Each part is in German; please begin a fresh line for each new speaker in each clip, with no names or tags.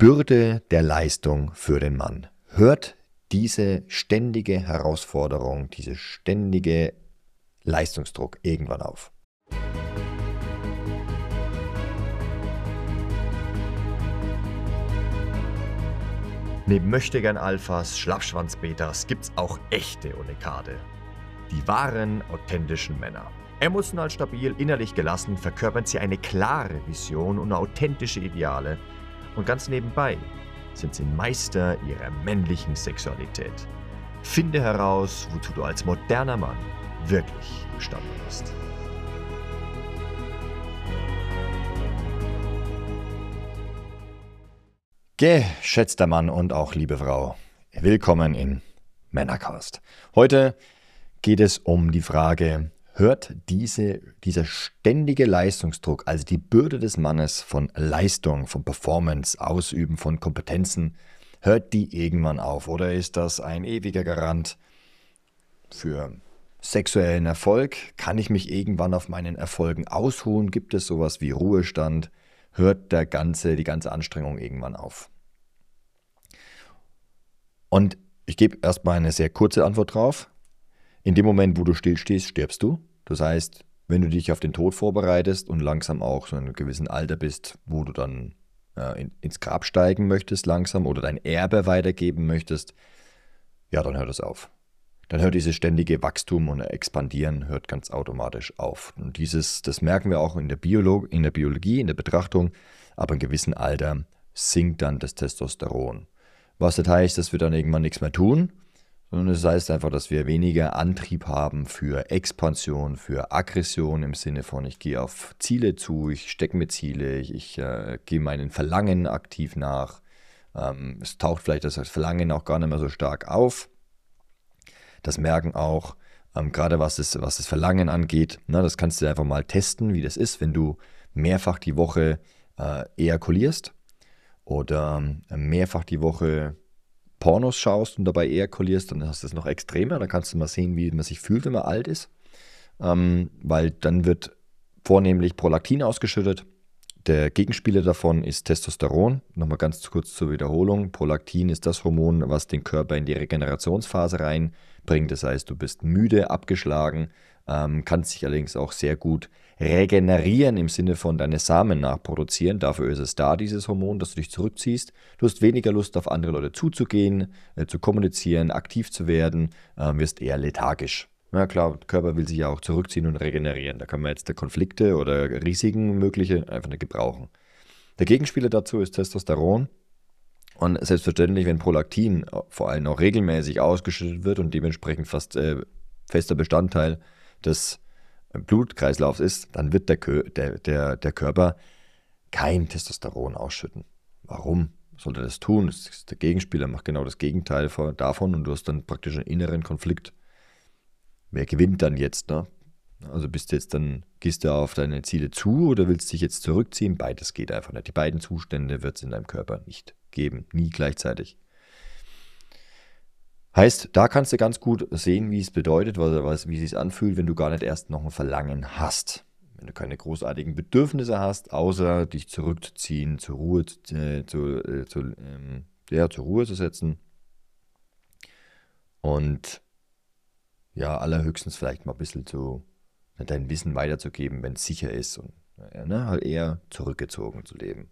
Bürde der Leistung für den Mann. Hört diese ständige Herausforderung, diese ständige Leistungsdruck irgendwann auf. Neben Möchtegern Alphas, Schlappschwanz-Betas gibt's auch echte Unikade. Die wahren, authentischen Männer. Emotional stabil, innerlich gelassen verkörpern sie eine klare Vision und authentische Ideale. Und ganz nebenbei sind sie Meister ihrer männlichen Sexualität. Finde heraus, wozu du als moderner Mann wirklich imstande bist. Geschätzter Mann und auch liebe Frau, willkommen in Männercast. Heute geht es um die Frage, hört diese, dieser ständige Leistungsdruck, also die Bürde des Mannes von Leistung, von Performance, Ausüben von Kompetenzen, hört die irgendwann auf? Oder ist das ein ewiger Garant für sexuellen Erfolg? Kann ich mich irgendwann auf meinen Erfolgen ausruhen? Gibt es sowas wie Ruhestand? Hört der ganze, die ganze Anstrengung irgendwann auf? Und ich gebe erstmal eine sehr kurze Antwort drauf. In dem Moment, wo du stillstehst, stirbst du. Das heißt, wenn du dich auf den Tod vorbereitest und langsam auch so in einem gewissen Alter bist, wo du dann äh, in, ins Grab steigen möchtest langsam oder dein Erbe weitergeben möchtest, ja, dann hört es auf dann hört dieses ständige Wachstum und Expandieren hört ganz automatisch auf. Und dieses, das merken wir auch in der, Biolog in der Biologie, in der Betrachtung, aber in gewissem Alter sinkt dann das Testosteron. Was das heißt, dass wir dann irgendwann nichts mehr tun, sondern es das heißt einfach, dass wir weniger Antrieb haben für Expansion, für Aggression im Sinne von, ich gehe auf Ziele zu, ich stecke mir Ziele, ich, ich äh, gehe meinen Verlangen aktiv nach. Ähm, es taucht vielleicht das Verlangen auch gar nicht mehr so stark auf. Das merken auch, ähm, gerade was das, was das Verlangen angeht. Na, das kannst du einfach mal testen, wie das ist, wenn du mehrfach die Woche äh, ejakulierst oder äh, mehrfach die Woche Pornos schaust und dabei ejakulierst, dann hast du es noch extremer. Dann kannst du mal sehen, wie man sich fühlt, wenn man alt ist. Ähm, weil dann wird vornehmlich Prolaktin ausgeschüttet. Der Gegenspieler davon ist Testosteron. Nochmal ganz kurz zur Wiederholung. Prolaktin ist das Hormon, was den Körper in die Regenerationsphase rein bringt. Das heißt, du bist müde, abgeschlagen, ähm, kannst dich allerdings auch sehr gut regenerieren im Sinne von deine Samen nachproduzieren. Dafür ist es da, dieses Hormon, dass du dich zurückziehst. Du hast weniger Lust, auf andere Leute zuzugehen, äh, zu kommunizieren, aktiv zu werden, äh, wirst eher lethargisch. Na klar, der Körper will sich ja auch zurückziehen und regenerieren. Da kann man jetzt Konflikte oder Risiken mögliche einfach nicht gebrauchen. Der Gegenspieler dazu ist Testosteron. Und selbstverständlich, wenn Prolaktin vor allem auch regelmäßig ausgeschüttet wird und dementsprechend fast äh, fester Bestandteil des Blutkreislaufs ist, dann wird der, der, der, der Körper kein Testosteron ausschütten. Warum sollte er das tun? Das der Gegenspieler macht genau das Gegenteil davon und du hast dann praktisch einen inneren Konflikt. Wer gewinnt dann jetzt? Ne? Also bist du jetzt dann, gehst du auf deine Ziele zu oder willst du dich jetzt zurückziehen? Beides geht einfach nicht. Die beiden Zustände wird es in deinem Körper nicht geben, nie gleichzeitig. Heißt, da kannst du ganz gut sehen, wie es bedeutet, was, wie es sich anfühlt, wenn du gar nicht erst noch ein Verlangen hast. Wenn du keine großartigen Bedürfnisse hast, außer dich zurückzuziehen, zur Ruhe, äh, zu, äh, zu, ähm, ja, zur Ruhe zu setzen. Und ja, allerhöchstens vielleicht mal ein bisschen zu dein Wissen weiterzugeben, wenn es sicher ist und ne, halt eher zurückgezogen zu leben.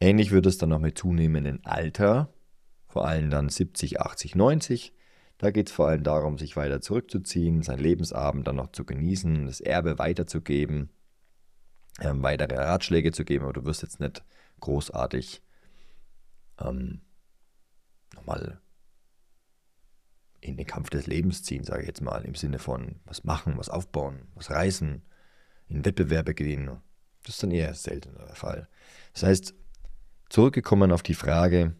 Ähnlich wird es dann noch mit zunehmendem Alter, vor allem dann 70, 80, 90. Da geht es vor allem darum, sich weiter zurückzuziehen, seinen Lebensabend dann noch zu genießen, das Erbe weiterzugeben, ähm, weitere Ratschläge zu geben, aber du wirst jetzt nicht großartig ähm, nochmal in den Kampf des Lebens ziehen, sage ich jetzt mal, im Sinne von was machen, was aufbauen, was reißen, in Wettbewerbe gehen. Das ist dann eher seltener der Fall. Das heißt, Zurückgekommen auf die Frage,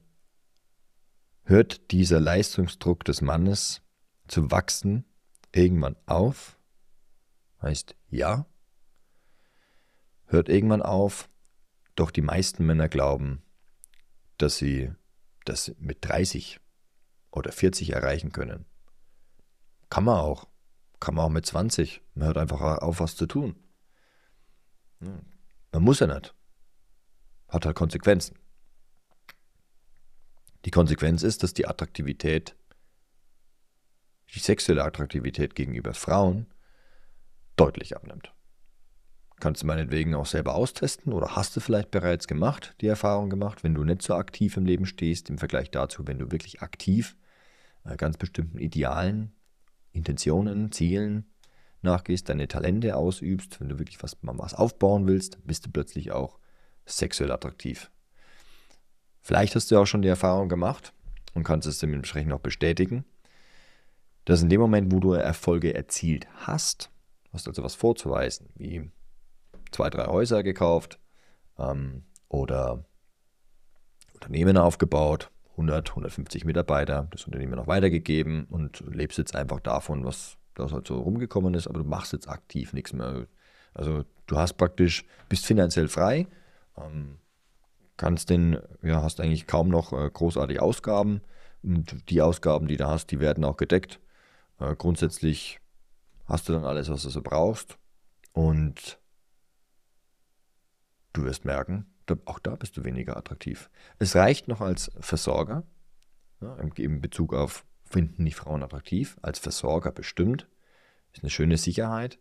hört dieser Leistungsdruck des Mannes zu wachsen irgendwann auf? Heißt ja. Hört irgendwann auf, doch die meisten Männer glauben, dass sie das mit 30 oder 40 erreichen können. Kann man auch. Kann man auch mit 20. Man hört einfach auf, was zu tun. Man muss ja nicht hat halt Konsequenzen. Die Konsequenz ist, dass die Attraktivität, die sexuelle Attraktivität gegenüber Frauen deutlich abnimmt. Kannst du meinetwegen auch selber austesten oder hast du vielleicht bereits gemacht, die Erfahrung gemacht, wenn du nicht so aktiv im Leben stehst, im Vergleich dazu, wenn du wirklich aktiv äh, ganz bestimmten Idealen, Intentionen, Zielen nachgehst, deine Talente ausübst, wenn du wirklich was, was aufbauen willst, bist du plötzlich auch sexuell attraktiv. Vielleicht hast du auch schon die Erfahrung gemacht und kannst es dementsprechend auch bestätigen, dass in dem Moment, wo du Erfolge erzielt hast, hast also was vorzuweisen, wie zwei, drei Häuser gekauft ähm, oder Unternehmen aufgebaut, 100, 150 Mitarbeiter, das Unternehmen noch weitergegeben und lebst jetzt einfach davon, was da halt so rumgekommen ist, aber du machst jetzt aktiv nichts mehr. Also du hast praktisch, bist finanziell frei, ähm, kannst den, ja, hast eigentlich kaum noch äh, großartige Ausgaben und die Ausgaben, die du hast, die werden auch gedeckt. Äh, grundsätzlich hast du dann alles, was du so brauchst und Du wirst merken, auch da bist du weniger attraktiv. Es reicht noch als Versorger, ja, im Bezug auf finden die Frauen attraktiv, als Versorger bestimmt, ist eine schöne Sicherheit.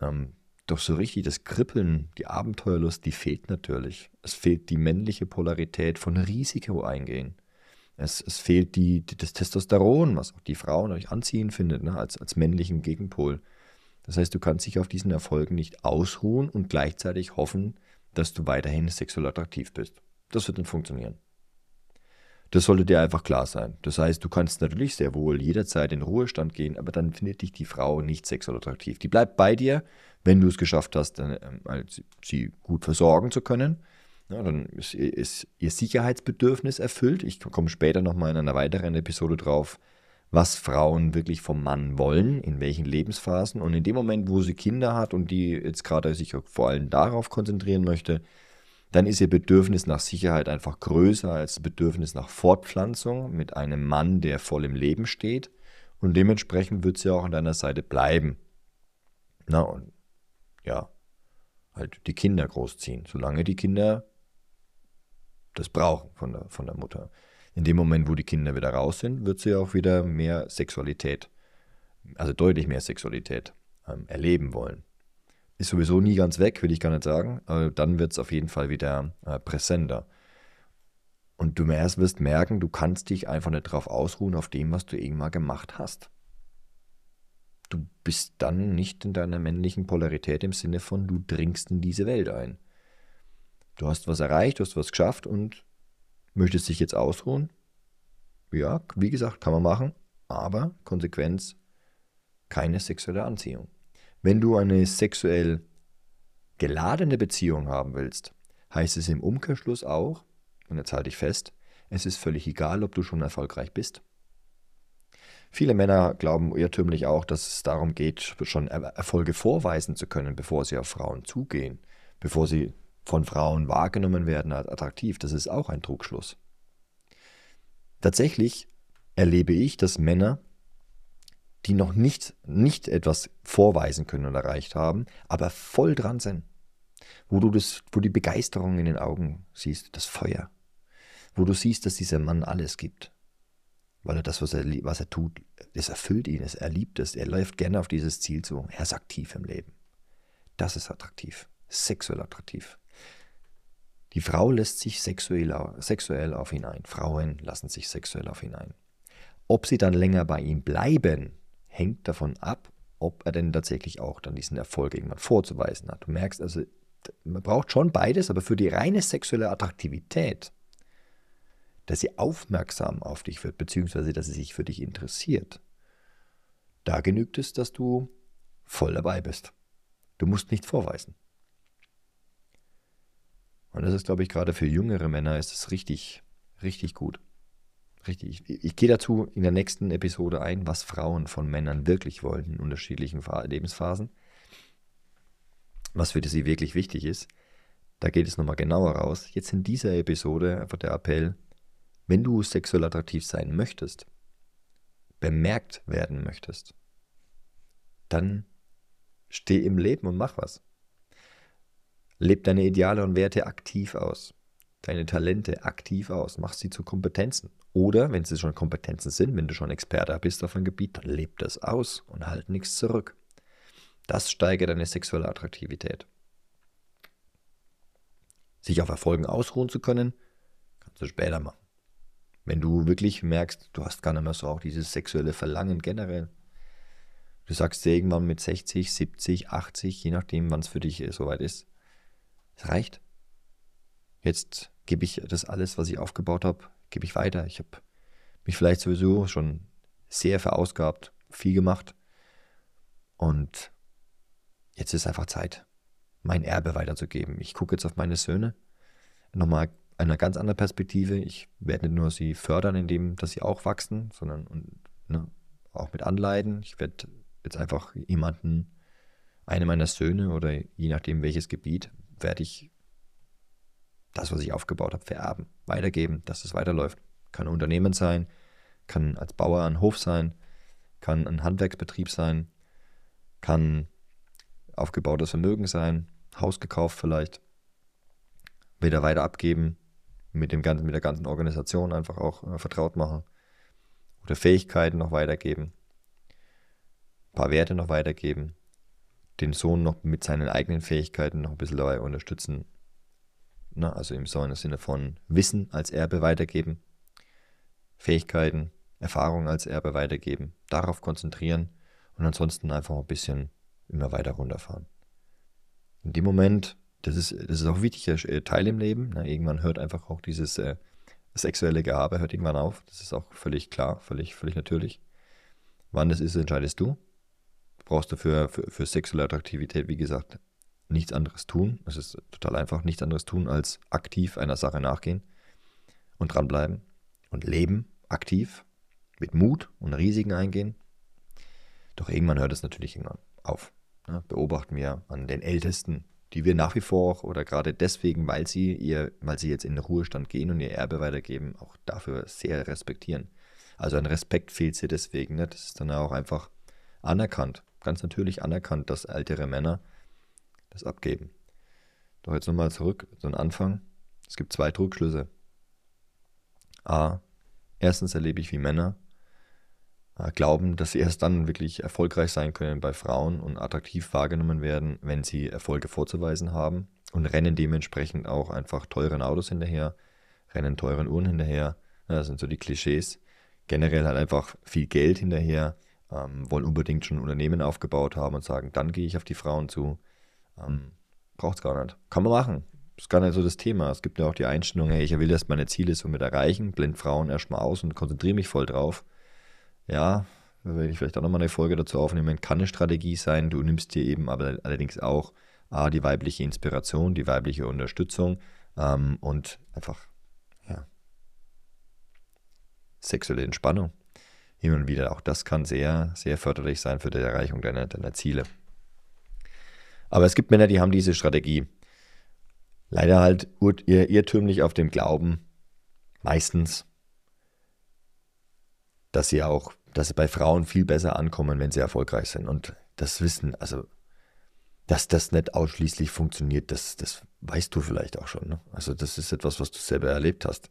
Ähm, doch so richtig das Kribbeln, die Abenteuerlust, die fehlt natürlich. Es fehlt die männliche Polarität von Risiko eingehen. Es, es fehlt die, die, das Testosteron, was auch die Frauen euch anziehen findet, ne, als, als männlichen Gegenpol. Das heißt, du kannst dich auf diesen Erfolgen nicht ausruhen und gleichzeitig hoffen, dass du weiterhin sexuell attraktiv bist. Das wird nicht funktionieren. Das sollte dir einfach klar sein. Das heißt, du kannst natürlich sehr wohl jederzeit in Ruhestand gehen, aber dann findet dich die Frau nicht sexuell attraktiv. Die bleibt bei dir, wenn du es geschafft hast, dann, ähm, sie gut versorgen zu können. Ja, dann ist, ist, ihr Sicherheitsbedürfnis erfüllt. Ich komme später nochmal in einer weiteren Episode drauf, was Frauen wirklich vom Mann wollen, in welchen Lebensphasen. Und in dem Moment, wo sie Kinder hat und die jetzt gerade sich vor allem darauf konzentrieren möchte, dann ist ihr Bedürfnis nach Sicherheit einfach größer als das Bedürfnis nach Fortpflanzung mit einem Mann, der voll im Leben steht. Und dementsprechend wird sie auch an deiner Seite bleiben. Na und ja, halt die Kinder großziehen, solange die Kinder das brauchen von der, von der Mutter in dem Moment, wo die Kinder wieder raus sind, wird sie auch wieder mehr Sexualität, also deutlich mehr Sexualität ähm, erleben wollen. Ist sowieso nie ganz weg, will ich gar nicht sagen, aber dann wird es auf jeden Fall wieder äh, präsenter. Und du erst wirst merken, du kannst dich einfach nicht drauf ausruhen, auf dem, was du irgendwann gemacht hast. Du bist dann nicht in deiner männlichen Polarität im Sinne von, du dringst in diese Welt ein. Du hast was erreicht, du hast was geschafft und Möchtest dich jetzt ausruhen? Ja, wie gesagt, kann man machen, aber Konsequenz, keine sexuelle Anziehung. Wenn du eine sexuell geladene Beziehung haben willst, heißt es im Umkehrschluss auch, und jetzt halte ich fest, es ist völlig egal, ob du schon erfolgreich bist. Viele Männer glauben irrtümlich auch, dass es darum geht, schon Erfolge vorweisen zu können, bevor sie auf Frauen zugehen, bevor sie von Frauen wahrgenommen werden als attraktiv. Das ist auch ein Trugschluss. Tatsächlich erlebe ich, dass Männer, die noch nicht, nicht etwas vorweisen können und erreicht haben, aber voll dran sind, wo du das, wo die Begeisterung in den Augen siehst, das Feuer, wo du siehst, dass dieser Mann alles gibt, weil er das, was er, was er tut, das erfüllt ihn, er liebt es, er läuft gerne auf dieses Ziel zu, er ist aktiv im Leben. Das ist attraktiv, sexuell attraktiv. Die Frau lässt sich sexuell, sexuell auf ihn ein. Frauen lassen sich sexuell auf ihn ein. Ob sie dann länger bei ihm bleiben, hängt davon ab, ob er denn tatsächlich auch dann diesen Erfolg irgendwann vorzuweisen hat. Du merkst also, man braucht schon beides, aber für die reine sexuelle Attraktivität, dass sie aufmerksam auf dich wird, beziehungsweise dass sie sich für dich interessiert, da genügt es, dass du voll dabei bist. Du musst nicht vorweisen. Und das ist, glaube ich, gerade für jüngere Männer ist es richtig, richtig gut. Richtig. Ich, ich gehe dazu in der nächsten Episode ein, was Frauen von Männern wirklich wollen in unterschiedlichen Lebensphasen. Was für sie wirklich wichtig ist. Da geht es nochmal genauer raus. Jetzt in dieser Episode einfach der Appell, wenn du sexuell attraktiv sein möchtest, bemerkt werden möchtest, dann steh im Leben und mach was. Leb deine Ideale und Werte aktiv aus. deine Talente aktiv aus, mach sie zu Kompetenzen. Oder wenn sie schon Kompetenzen sind, wenn du schon Experte bist auf einem Gebiet, dann leb das aus und halt nichts zurück. Das steigert deine sexuelle Attraktivität. Sich auf Erfolgen ausruhen zu können, kannst du später machen. Wenn du wirklich merkst, du hast gar nicht mehr so auch dieses sexuelle Verlangen generell. Du sagst dir irgendwann mit 60, 70, 80, je nachdem, wann es für dich soweit ist. Es reicht. Jetzt gebe ich das alles, was ich aufgebaut habe, gebe ich weiter. Ich habe mich vielleicht sowieso schon sehr verausgabt, viel gemacht. Und jetzt ist einfach Zeit, mein Erbe weiterzugeben. Ich gucke jetzt auf meine Söhne. Nochmal einer ganz anderen Perspektive. Ich werde nicht nur sie fördern, indem dass sie auch wachsen, sondern und, ne, auch mit Anleiden. Ich werde jetzt einfach jemanden, eine meiner Söhne oder je nachdem welches Gebiet, werde ich das, was ich aufgebaut habe, vererben, weitergeben, dass es weiterläuft. Kann ein Unternehmen sein, kann als Bauer ein Hof sein, kann ein Handwerksbetrieb sein, kann aufgebautes Vermögen sein, Haus gekauft vielleicht, wieder weiter abgeben, mit, dem ganzen, mit der ganzen Organisation einfach auch äh, vertraut machen oder Fähigkeiten noch weitergeben, ein paar Werte noch weitergeben, den Sohn noch mit seinen eigenen Fähigkeiten noch ein bisschen dabei unterstützen, na, also im Sinne von Wissen als Erbe weitergeben, Fähigkeiten, Erfahrungen als Erbe weitergeben, darauf konzentrieren und ansonsten einfach ein bisschen immer weiter runterfahren. In dem Moment das ist, das ist auch ein wichtiger äh, Teil im Leben. Na, irgendwann hört einfach auch dieses äh, sexuelle Gehabe hört irgendwann auf. Das ist auch völlig klar, völlig, völlig natürlich. Wann das ist, entscheidest du. Brauchst du für, für, für sexuelle Attraktivität, wie gesagt, nichts anderes tun. Es ist total einfach, nichts anderes tun, als aktiv einer Sache nachgehen und dranbleiben und leben aktiv, mit Mut und Risiken eingehen. Doch irgendwann hört es natürlich irgendwann auf. Ja, beobachten wir an den Ältesten die wir nach wie vor oder gerade deswegen, weil sie ihr, weil sie jetzt in den Ruhestand gehen und ihr Erbe weitergeben, auch dafür sehr respektieren. Also ein Respekt fehlt sie deswegen. Ne? Das ist dann auch einfach anerkannt, ganz natürlich anerkannt, dass ältere Männer das abgeben. Doch jetzt nochmal zurück, so ein Anfang. Es gibt zwei Trugschlüsse. A. Erstens erlebe ich, wie Männer äh, glauben, dass sie erst dann wirklich erfolgreich sein können bei Frauen und attraktiv wahrgenommen werden, wenn sie Erfolge vorzuweisen haben und rennen dementsprechend auch einfach teuren Autos hinterher, rennen teuren Uhren hinterher. Das sind so die Klischees. Generell halt einfach viel Geld hinterher, ähm, wollen unbedingt schon ein Unternehmen aufgebaut haben und sagen, dann gehe ich auf die Frauen zu. Ähm, Braucht es gar nicht. Kann man machen. Ist gar nicht so das Thema. Es gibt ja auch die Einstellung, hey, ich will erst meine Ziele somit erreichen, blend Frauen erstmal aus und konzentriere mich voll drauf ja, werde ich vielleicht auch nochmal eine Folge dazu aufnehmen, kann eine Strategie sein. Du nimmst dir eben aber allerdings auch A, die weibliche Inspiration, die weibliche Unterstützung ähm, und einfach, ja, sexuelle Entspannung. Hin und wieder, auch das kann sehr, sehr förderlich sein für die Erreichung deiner, deiner Ziele. Aber es gibt Männer, die haben diese Strategie. Leider halt irrtümlich auf dem Glauben, meistens, dass sie auch, dass sie bei Frauen viel besser ankommen, wenn sie erfolgreich sind. Und das Wissen, also, dass das nicht ausschließlich funktioniert, das, das weißt du vielleicht auch schon. Ne? Also, das ist etwas, was du selber erlebt hast.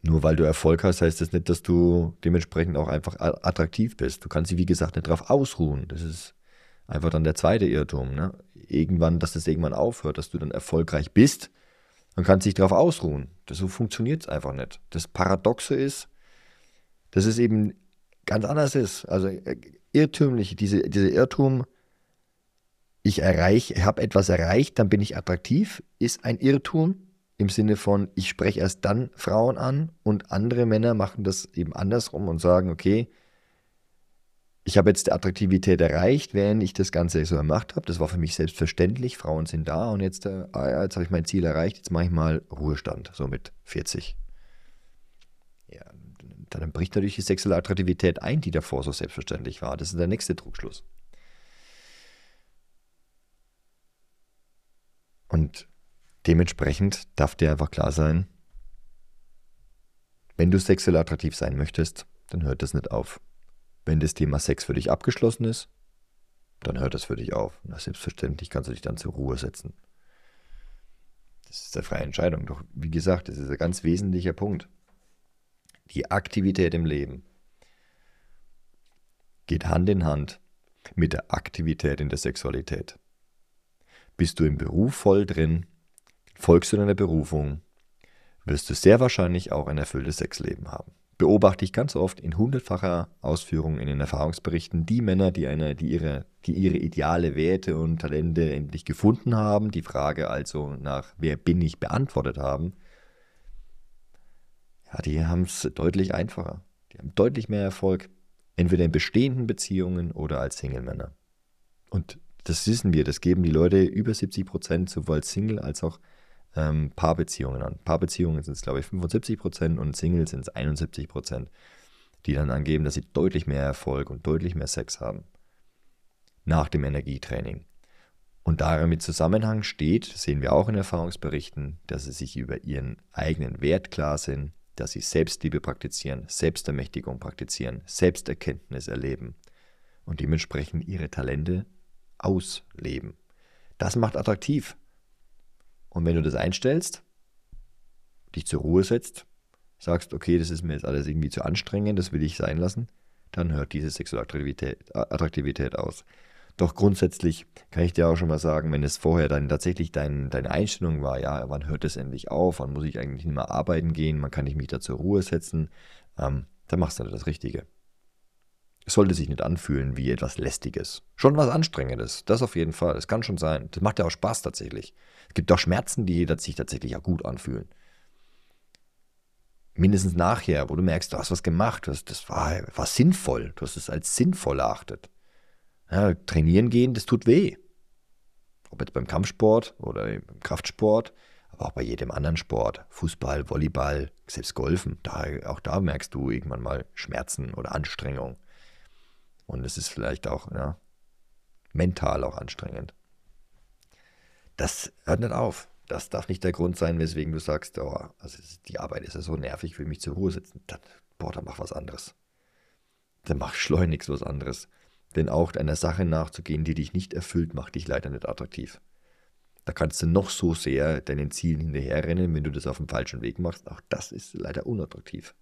Nur weil du Erfolg hast, heißt das nicht, dass du dementsprechend auch einfach attraktiv bist. Du kannst dich, wie gesagt, nicht darauf ausruhen. Das ist einfach dann der zweite Irrtum. Ne? Irgendwann, dass das irgendwann aufhört, dass du dann erfolgreich bist, dann kannst du dich darauf ausruhen. Das, so funktioniert es einfach nicht. Das Paradoxe ist, dass es eben ganz anders ist. Also äh, irrtümlich, diese, dieser Irrtum, ich erreiche, habe etwas erreicht, dann bin ich attraktiv, ist ein Irrtum im Sinne von, ich spreche erst dann Frauen an und andere Männer machen das eben andersrum und sagen, okay, ich habe jetzt die Attraktivität erreicht, während ich das Ganze so gemacht habe. Das war für mich selbstverständlich. Frauen sind da und jetzt, äh, ah jetzt habe ich mein Ziel erreicht, jetzt mache ich mal Ruhestand, so mit 40 dann bricht natürlich die sexuelle Attraktivität ein, die davor so selbstverständlich war. Das ist der nächste Trugschluss. Und dementsprechend darf dir einfach klar sein, wenn du sexuell attraktiv sein möchtest, dann hört das nicht auf. Wenn das Thema Sex für dich abgeschlossen ist, dann hört das für dich auf. Na, selbstverständlich kannst du dich dann zur Ruhe setzen. Das ist eine freie Entscheidung. Doch wie gesagt, das ist ein ganz wesentlicher Punkt. Die Aktivität im Leben geht Hand in Hand mit der Aktivität in der Sexualität. Bist du im Beruf voll drin, folgst du deiner Berufung, wirst du sehr wahrscheinlich auch ein erfülltes Sexleben haben. Beobachte ich ganz oft in hundertfacher Ausführung in den Erfahrungsberichten die Männer, die, eine, die, ihre, die ihre ideale Werte und Talente endlich gefunden haben, die Frage also nach wer bin ich beantwortet haben, ja, die haben es deutlich einfacher. Die haben deutlich mehr Erfolg, entweder in bestehenden Beziehungen oder als Single-Männer. Und das wissen wir, das geben die Leute über 70 Prozent, sowohl Single als auch ähm, Paarbeziehungen an. Paarbeziehungen sind es, glaube ich, 75 Prozent und Single sind es 71 Prozent, die dann angeben, dass sie deutlich mehr Erfolg und deutlich mehr Sex haben. Nach dem Energietraining. Und damit Zusammenhang steht, sehen wir auch in Erfahrungsberichten, dass sie sich über ihren eigenen Wert klar sind, dass sie Selbstliebe praktizieren, Selbstermächtigung praktizieren, Selbsterkenntnis erleben und dementsprechend ihre Talente ausleben. Das macht attraktiv. Und wenn du das einstellst, dich zur Ruhe setzt, sagst, okay, das ist mir jetzt alles irgendwie zu anstrengend, das will ich sein lassen, dann hört diese Sexualattraktivität Attraktivität aus. Doch grundsätzlich kann ich dir auch schon mal sagen, wenn es vorher dann tatsächlich dein, deine Einstellung war, ja, wann hört es endlich auf, wann muss ich eigentlich nicht mehr arbeiten gehen, wann kann ich mich da zur Ruhe setzen, ähm, dann machst du das Richtige. Es sollte sich nicht anfühlen wie etwas Lästiges. Schon was Anstrengendes, das auf jeden Fall. Das kann schon sein. Das macht ja auch Spaß tatsächlich. Es gibt auch Schmerzen, die sich tatsächlich auch gut anfühlen. Mindestens nachher, wo du merkst, du hast was gemacht, das, das war, war sinnvoll, du hast es als sinnvoll erachtet. Ja, trainieren gehen, das tut weh. Ob jetzt beim Kampfsport oder im Kraftsport, aber auch bei jedem anderen Sport. Fußball, Volleyball, selbst Golfen. Da, auch da merkst du irgendwann mal Schmerzen oder Anstrengung. Und es ist vielleicht auch ja, mental auch anstrengend. Das hört nicht auf. Das darf nicht der Grund sein, weswegen du sagst, oh, also die Arbeit ist ja so nervig, ich will mich zur Ruhe setzen. Dann, boah, dann mach was anderes. Dann mach schleunigst was anderes. Denn auch einer Sache nachzugehen, die dich nicht erfüllt, macht dich leider nicht attraktiv. Da kannst du noch so sehr deinen Zielen hinterherrennen, wenn du das auf dem falschen Weg machst. Auch das ist leider unattraktiv.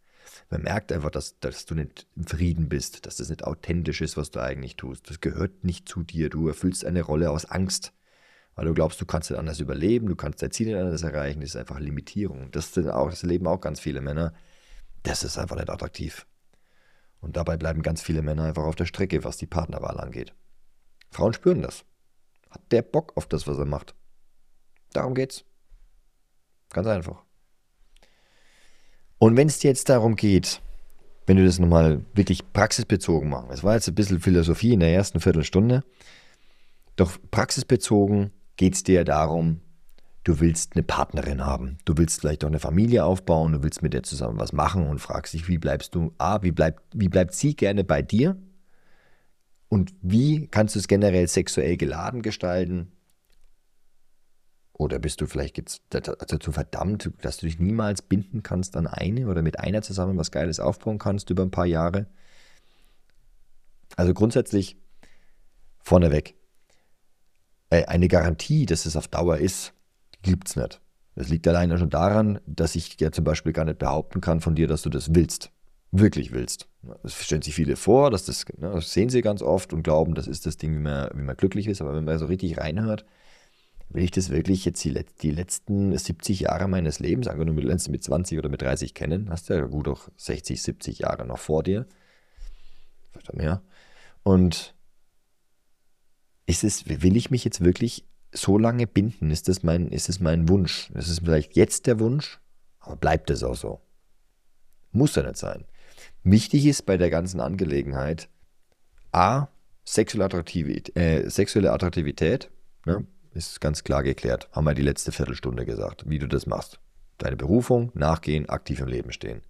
Man merkt einfach, dass, dass du nicht im Frieden bist, dass das nicht authentisch ist, was du eigentlich tust. Das gehört nicht zu dir. Du erfüllst eine Rolle aus Angst, weil du glaubst, du kannst nicht anders überleben, du kannst dein Ziel nicht anders erreichen. Das ist einfach Limitierung. Das, sind auch, das leben auch ganz viele Männer. Das ist einfach nicht attraktiv. Und dabei bleiben ganz viele Männer einfach auf der Strecke, was die Partnerwahl angeht. Frauen spüren das. Hat der Bock auf das, was er macht? Darum geht's. Ganz einfach. Und wenn es dir jetzt darum geht, wenn du das nochmal wirklich praxisbezogen machst, es war jetzt ein bisschen Philosophie in der ersten Viertelstunde, doch praxisbezogen geht es dir darum, du willst eine Partnerin haben, du willst vielleicht auch eine Familie aufbauen, du willst mit der zusammen was machen und fragst dich, wie bleibst du, A, wie bleibt, wie bleibt sie gerne bei dir? Und wie kannst du es generell sexuell geladen gestalten oder bist du vielleicht dazu verdammt, dass du dich niemals binden kannst an eine oder mit einer zusammen was Geiles aufbauen kannst über ein paar Jahre? Also grundsätzlich vorneweg. Äh, eine Garantie, dass es auf Dauer ist, gibt es nicht. Das liegt alleine schon daran, dass ich ja zum Beispiel gar nicht behaupten kann von dir, dass du das willst. Wirklich willst. Das stellen sich viele vor, dass das, ne, das sehen sie ganz oft und glauben, das ist das Ding, wie man, wie man glücklich ist. Aber wenn man so richtig reinhört, will ich das wirklich jetzt die, die letzten 70 Jahre meines Lebens, angenommen du lernst mit 20 oder mit 30 kennen, hast du ja gut auch 60, 70 Jahre noch vor dir. Vielleicht mehr. Und ist es, will ich mich jetzt wirklich so lange binden? Ist das mein, ist das mein Wunsch? Ist es vielleicht jetzt der Wunsch? Aber bleibt es auch so? Muss ja nicht sein. Wichtig ist bei der ganzen Angelegenheit A, sexuelle Attraktivität, äh, sexuelle Attraktivität ne? Ist ganz klar geklärt. Haben wir die letzte Viertelstunde gesagt, wie du das machst. Deine Berufung, nachgehen, aktiv im Leben stehen.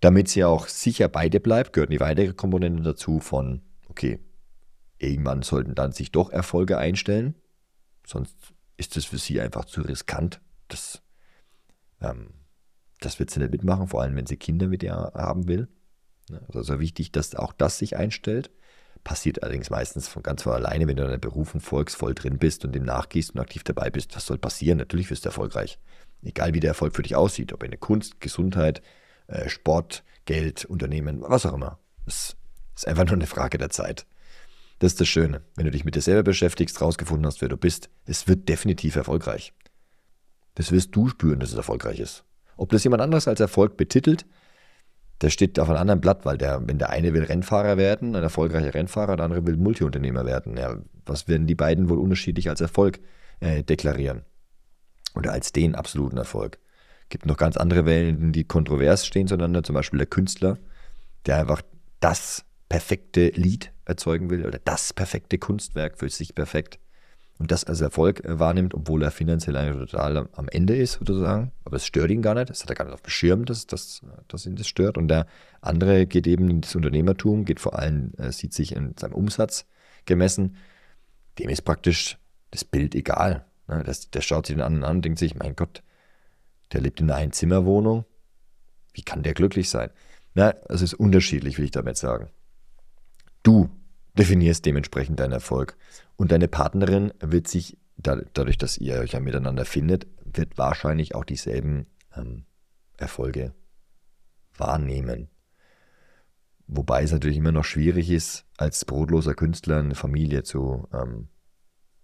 Damit sie auch sicher beide bleibt, gehören die weitere Komponente dazu von, okay, irgendwann sollten dann sich doch Erfolge einstellen, sonst ist es für sie einfach zu riskant. Das, ähm, das wird sie nicht mitmachen, vor allem wenn sie Kinder mit ihr haben will. Also wichtig, dass auch das sich einstellt. Passiert allerdings meistens von ganz von alleine, wenn du in deiner Berufung volksvoll drin bist und dem nachgehst und aktiv dabei bist. Was soll passieren? Natürlich wirst du erfolgreich. Egal wie der Erfolg für dich aussieht, ob in der Kunst, Gesundheit, äh, Sport, Geld, Unternehmen, was auch immer. Es ist einfach nur eine Frage der Zeit. Das ist das Schöne. Wenn du dich mit dir selber beschäftigst, rausgefunden hast, wer du bist, es wird definitiv erfolgreich. Das wirst du spüren, dass es erfolgreich ist. Ob das jemand anderes als Erfolg betitelt, das steht auf einem anderen Blatt, weil der, wenn der eine will Rennfahrer werden, ein erfolgreicher Rennfahrer, der andere will Multiunternehmer werden. Ja, was werden die beiden wohl unterschiedlich als Erfolg äh, deklarieren? Oder als den absoluten Erfolg? gibt noch ganz andere Wellen, die kontrovers stehen zueinander, zum Beispiel der Künstler, der einfach das perfekte Lied erzeugen will oder das perfekte Kunstwerk für sich perfekt und das als Erfolg äh, wahrnimmt, obwohl er finanziell eigentlich total am Ende ist, sozusagen. Aber es stört ihn gar nicht. Das hat er gar nicht auf dem Schirm, dass, dass, dass ihn das stört. Und der andere geht eben ins Unternehmertum, geht vor allem, äh, sieht sich in seinem Umsatz gemessen. Dem ist praktisch das Bild egal. Ne? Das, der schaut sich den anderen an und denkt sich, mein Gott, der lebt in einer Einzimmerwohnung. Wie kann der glücklich sein? Na, es ist unterschiedlich, will ich damit sagen. Du definierst dementsprechend deinen Erfolg. Und deine Partnerin wird sich, dadurch, dass ihr euch ja miteinander findet, wird wahrscheinlich auch dieselben ähm, Erfolge wahrnehmen. Wobei es natürlich immer noch schwierig ist, als brotloser Künstler eine Familie zu ähm,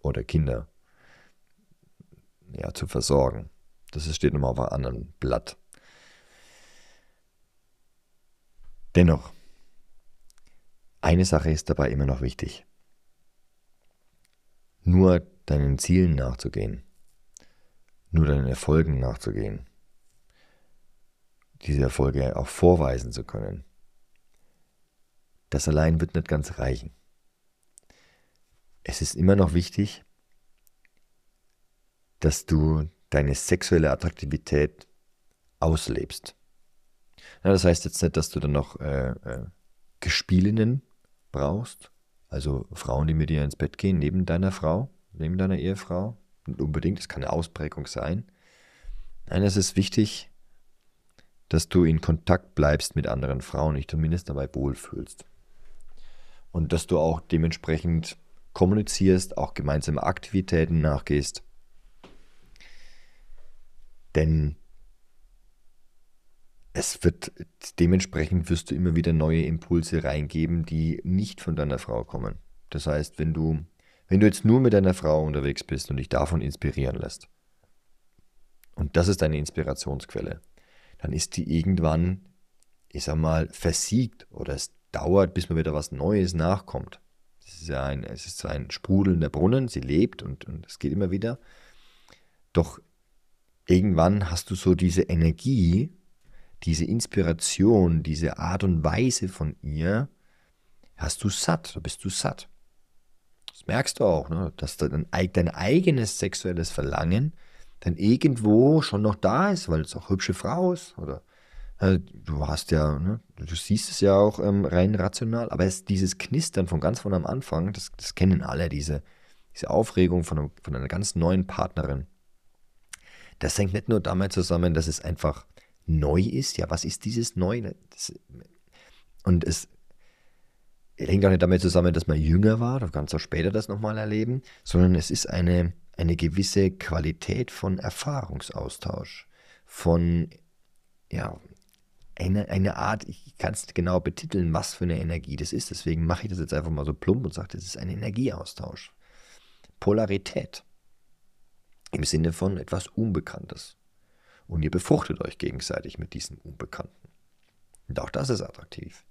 oder Kinder ja, zu versorgen. Das steht nochmal auf einem anderen Blatt. Dennoch, eine Sache ist dabei immer noch wichtig. Nur deinen Zielen nachzugehen, nur deinen Erfolgen nachzugehen, diese Erfolge auch vorweisen zu können, das allein wird nicht ganz reichen. Es ist immer noch wichtig, dass du deine sexuelle Attraktivität auslebst. Ja, das heißt jetzt nicht, dass du dann noch äh, äh, Gespielinnen brauchst, also Frauen, die mit dir ins Bett gehen, neben deiner Frau, neben deiner Ehefrau, und unbedingt, das kann eine Ausprägung sein. Nein, es ist wichtig, dass du in Kontakt bleibst mit anderen Frauen, dich zumindest dabei wohlfühlst. Und dass du auch dementsprechend kommunizierst, auch gemeinsame Aktivitäten nachgehst. Denn es wird dementsprechend wirst du immer wieder neue Impulse reingeben, die nicht von deiner Frau kommen. Das heißt, wenn du, wenn du jetzt nur mit deiner Frau unterwegs bist und dich davon inspirieren lässt, und das ist deine Inspirationsquelle, dann ist die irgendwann, ich sag mal, versiegt oder es dauert, bis mal wieder was Neues nachkommt. Es ist ja ein, es ist ein sprudelnder Brunnen, sie lebt und, und es geht immer wieder. Doch irgendwann hast du so diese Energie, diese Inspiration, diese Art und Weise von ihr, hast du satt, da bist du satt. Das merkst du auch, ne? dass dein, dein eigenes sexuelles Verlangen dann irgendwo schon noch da ist, weil es auch hübsche Frau ist oder äh, du hast ja, ne? du siehst es ja auch ähm, rein rational, aber es, dieses Knistern von ganz von am Anfang, das, das kennen alle, diese, diese Aufregung von, einem, von einer ganz neuen Partnerin. Das hängt nicht nur damit zusammen, dass es einfach neu ist. Ja, was ist dieses Neu? Das, und es hängt auch nicht damit zusammen, dass man jünger war, du kannst auch später das nochmal erleben, sondern es ist eine, eine gewisse Qualität von Erfahrungsaustausch, von, ja, eine, eine Art, ich kann es genau betiteln, was für eine Energie das ist. Deswegen mache ich das jetzt einfach mal so plump und sage, das ist ein Energieaustausch. Polarität. Im Sinne von etwas Unbekanntes und ihr befruchtet euch gegenseitig mit diesem Unbekannten. Und auch das ist attraktiv.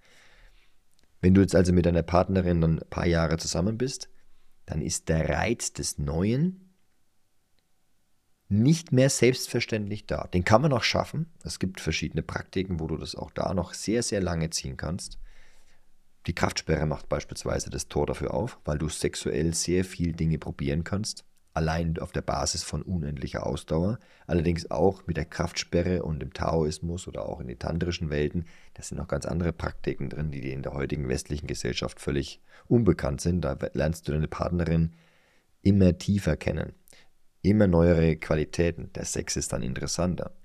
Wenn du jetzt also mit deiner Partnerin dann ein paar Jahre zusammen bist, dann ist der Reiz des Neuen nicht mehr selbstverständlich da. Den kann man auch schaffen. Es gibt verschiedene Praktiken, wo du das auch da noch sehr, sehr lange ziehen kannst. Die Kraftsperre macht beispielsweise das Tor dafür auf, weil du sexuell sehr viel Dinge probieren kannst allein auf der Basis von unendlicher Ausdauer, allerdings auch mit der Kraftsperre und dem Taoismus oder auch in den tantrischen Welten. Das sind noch ganz andere Praktiken drin, die in der heutigen westlichen Gesellschaft völlig unbekannt sind. Da lernst du deine Partnerin immer tiefer kennen, immer neuere Qualitäten. Der Sex ist dann interessanter.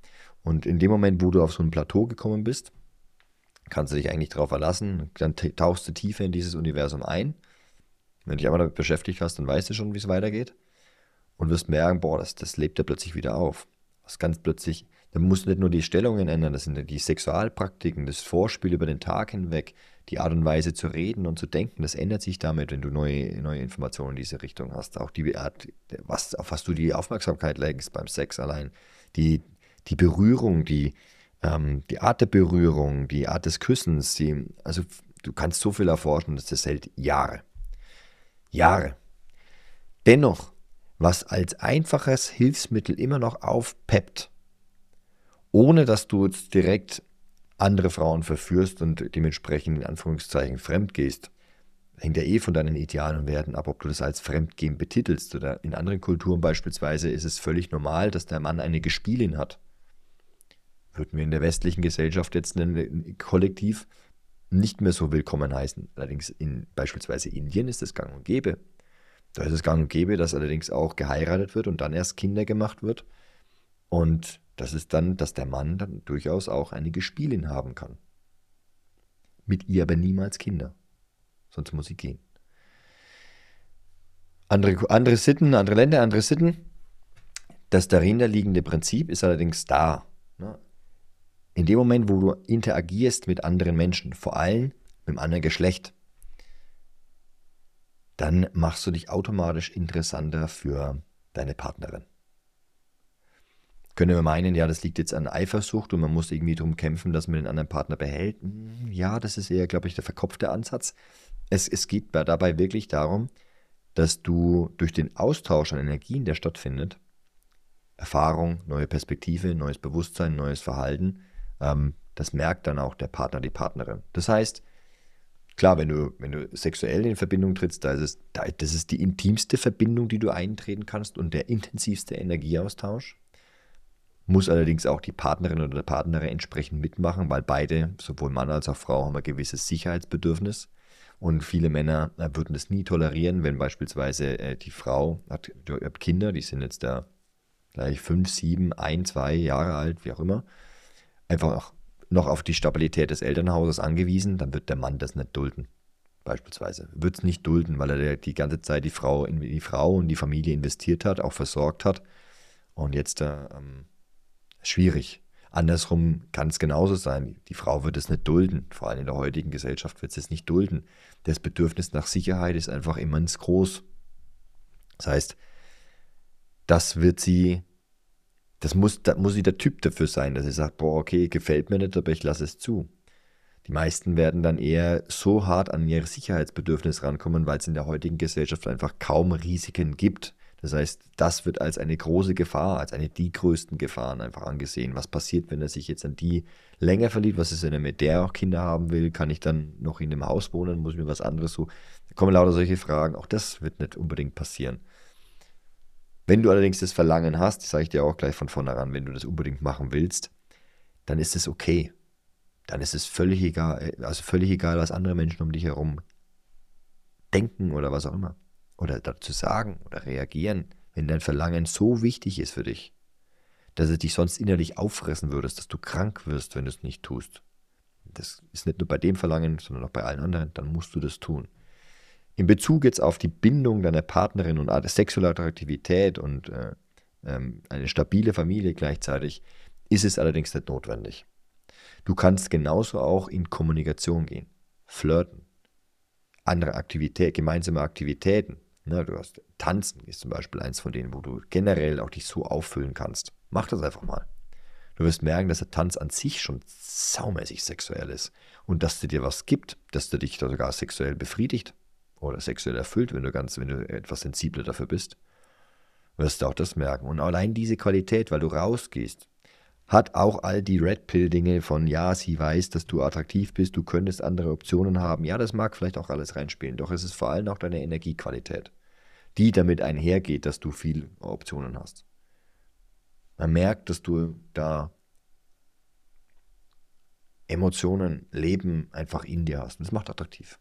Und in dem Moment, wo du auf so ein Plateau gekommen bist, kannst du dich eigentlich darauf verlassen. Dann tauchst du tiefer in dieses Universum ein. Wenn du dich einmal damit beschäftigt hast, dann weißt du schon, wie es weitergeht. Und wirst merken, boah, das, das lebt ja plötzlich wieder auf. Was ganz plötzlich, dann musst du nicht nur die Stellungen ändern, das sind die Sexualpraktiken, das Vorspiel über den Tag hinweg, die Art und Weise zu reden und zu denken, das ändert sich damit, wenn du neue, neue Informationen in diese Richtung hast. Auch die Art, was, auf was du die Aufmerksamkeit lenkst beim Sex allein. Die, die Berührung, die, ähm, die Art der Berührung, die Art des Küssens, die, also du kannst so viel erforschen, dass das hält Jahre. Jahre. Dennoch, was als einfaches Hilfsmittel immer noch aufpeppt, ohne dass du jetzt direkt andere Frauen verführst und dementsprechend in Anführungszeichen fremd gehst, hängt ja eh von deinen Idealen und Werten ab, ob du das als Fremdgehen betitelst. Oder in anderen Kulturen beispielsweise ist es völlig normal, dass der Mann eine Gespielin hat. Würden wir in der westlichen Gesellschaft jetzt ein kollektiv nicht mehr so willkommen heißen. Allerdings in beispielsweise Indien ist es gang und gäbe. Da ist es gang und gäbe, dass allerdings auch geheiratet wird und dann erst Kinder gemacht wird. Und das ist dann, dass der Mann dann durchaus auch eine Gespielin haben kann. Mit ihr aber niemals Kinder. Sonst muss sie gehen. Andere, andere Sitten, andere Länder, andere Sitten. Das dahinter liegende Prinzip ist allerdings da. Ne? In dem Moment, wo du interagierst mit anderen Menschen, vor allem mit einem anderen Geschlecht, dann machst du dich automatisch interessanter für deine Partnerin. Können wir meinen, ja, das liegt jetzt an Eifersucht und man muss irgendwie darum kämpfen, dass man den anderen Partner behält? Hm, ja, das ist eher, glaube ich, der verkopfte Ansatz. Es, es geht dabei wirklich darum, dass du durch den Austausch an Energien, der stattfindet, Erfahrung, neue Perspektive, neues Bewusstsein, neues Verhalten, ähm, das merkt dann auch der Partner, die Partnerin. Das heißt, klar, wenn du, wenn du sexuell in Verbindung trittst, da ist es, da, das ist die intimste Verbindung, die du eintreten kannst und der intensivste Energieaustausch. Muss allerdings auch die Partnerin oder der Partner entsprechend mitmachen, weil beide, sowohl Mann als auch Frau, haben ein gewisses Sicherheitsbedürfnis. Und viele Männer äh, würden das nie tolerieren, wenn beispielsweise äh, die Frau hat, hat Kinder, die sind jetzt da gleich fünf, sieben, ein, zwei Jahre alt, wie auch immer, einfach noch auf die Stabilität des Elternhauses angewiesen, dann wird der Mann das nicht dulden. Beispielsweise. Wird es nicht dulden, weil er die ganze Zeit die Frau in die Frau und die Familie investiert hat, auch versorgt hat. Und jetzt äh, ähm, schwierig. Andersrum kann es genauso sein. Die Frau wird es nicht dulden. Vor allem in der heutigen Gesellschaft wird es nicht dulden. Das Bedürfnis nach Sicherheit ist einfach immens groß. Das heißt, das wird sie das muss, da muss sie der Typ dafür sein, dass sie sagt, boah, okay, gefällt mir nicht, aber ich lasse es zu. Die meisten werden dann eher so hart an ihre Sicherheitsbedürfnisse rankommen, weil es in der heutigen Gesellschaft einfach kaum Risiken gibt. Das heißt, das wird als eine große Gefahr, als eine die größten Gefahren einfach angesehen. Was passiert, wenn er sich jetzt an die länger verliebt? Was ist, wenn er mit der auch Kinder haben will? Kann ich dann noch in dem Haus wohnen? Muss ich mir was anderes so? Da kommen lauter solche Fragen. Auch das wird nicht unbedingt passieren. Wenn du allerdings das Verlangen hast, sage ich dir auch gleich von vornherein, wenn du das unbedingt machen willst, dann ist es okay. Dann ist es völlig egal, also völlig egal, was andere Menschen um dich herum denken oder was auch immer. Oder dazu sagen oder reagieren, wenn dein Verlangen so wichtig ist für dich, dass es dich sonst innerlich auffressen würdest, dass du krank wirst, wenn du es nicht tust. Das ist nicht nur bei dem Verlangen, sondern auch bei allen anderen, dann musst du das tun. In Bezug jetzt auf die Bindung deiner Partnerin und sexuelle Attraktivität und äh, ähm, eine stabile Familie gleichzeitig, ist es allerdings nicht notwendig. Du kannst genauso auch in Kommunikation gehen, flirten, andere Aktivitäten, gemeinsame Aktivitäten. Ne, du hast Tanzen ist zum Beispiel eins von denen, wo du generell auch dich so auffüllen kannst. Mach das einfach mal. Du wirst merken, dass der Tanz an sich schon saumäßig sexuell ist und dass der dir was gibt, dass der dich sogar sexuell befriedigt oder sexuell erfüllt, wenn du ganz, wenn du etwas sensibler dafür bist, wirst du auch das merken. Und allein diese Qualität, weil du rausgehst, hat auch all die Red Pill-Dinge von, ja, sie weiß, dass du attraktiv bist, du könntest andere Optionen haben. Ja, das mag vielleicht auch alles reinspielen, doch es ist vor allem auch deine Energiequalität, die damit einhergeht, dass du viele Optionen hast. Man merkt, dass du da Emotionen, Leben einfach in dir hast. Und das macht attraktiv.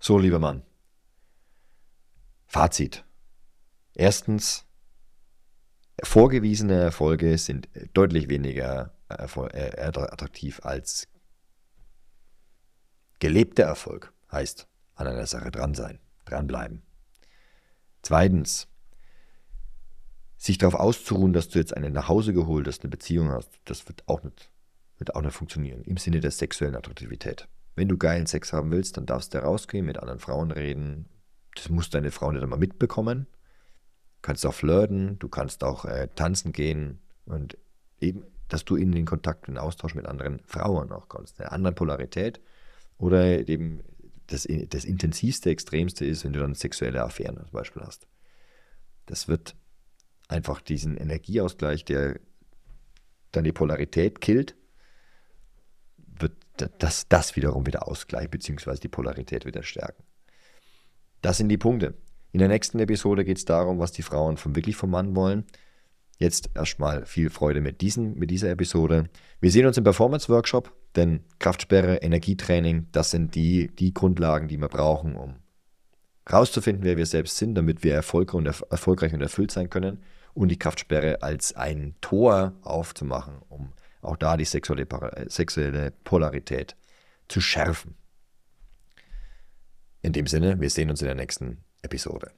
So, lieber Mann. Fazit. Erstens, vorgewiesene Erfolge sind deutlich weniger attraktiv als gelebter Erfolg. Heißt, an einer Sache dran sein, dranbleiben. Zweitens, sich darauf auszuruhen, dass du jetzt einen nach Hause geholt hast, eine Beziehung hast, das wird auch nicht, wird auch nicht funktionieren im Sinne der sexuellen Attraktivität. Wenn du geilen Sex haben willst, dann darfst du rausgehen, mit anderen Frauen reden. Das muss deine Frau nicht einmal mitbekommen. Du kannst auch flirten, du kannst auch äh, tanzen gehen und eben, dass du in den Kontakt, in den Austausch mit anderen Frauen auch kommst, eine andere Polarität oder eben das, das intensivste, extremste ist, wenn du dann sexuelle Affären zum Beispiel hast. Das wird einfach diesen Energieausgleich, der dann die Polarität killt, wird das, wiederum wieder ausgleichen, beziehungsweise die Polarität wieder stärken. Das sind die Punkte. In der nächsten Episode geht es darum, was die Frauen von wirklich vom Mann wollen. Jetzt erstmal viel Freude mit, diesen, mit dieser Episode. Wir sehen uns im Performance-Workshop, denn Kraftsperre, Energietraining, das sind die, die Grundlagen, die wir brauchen, um rauszufinden, wer wir selbst sind, damit wir erfolgreich und erfüllt sein können und die Kraftsperre als ein Tor aufzumachen, um auch da die sexuelle, sexuelle Polarität zu schärfen. In dem Sinne, wir sehen uns in der nächsten Episode.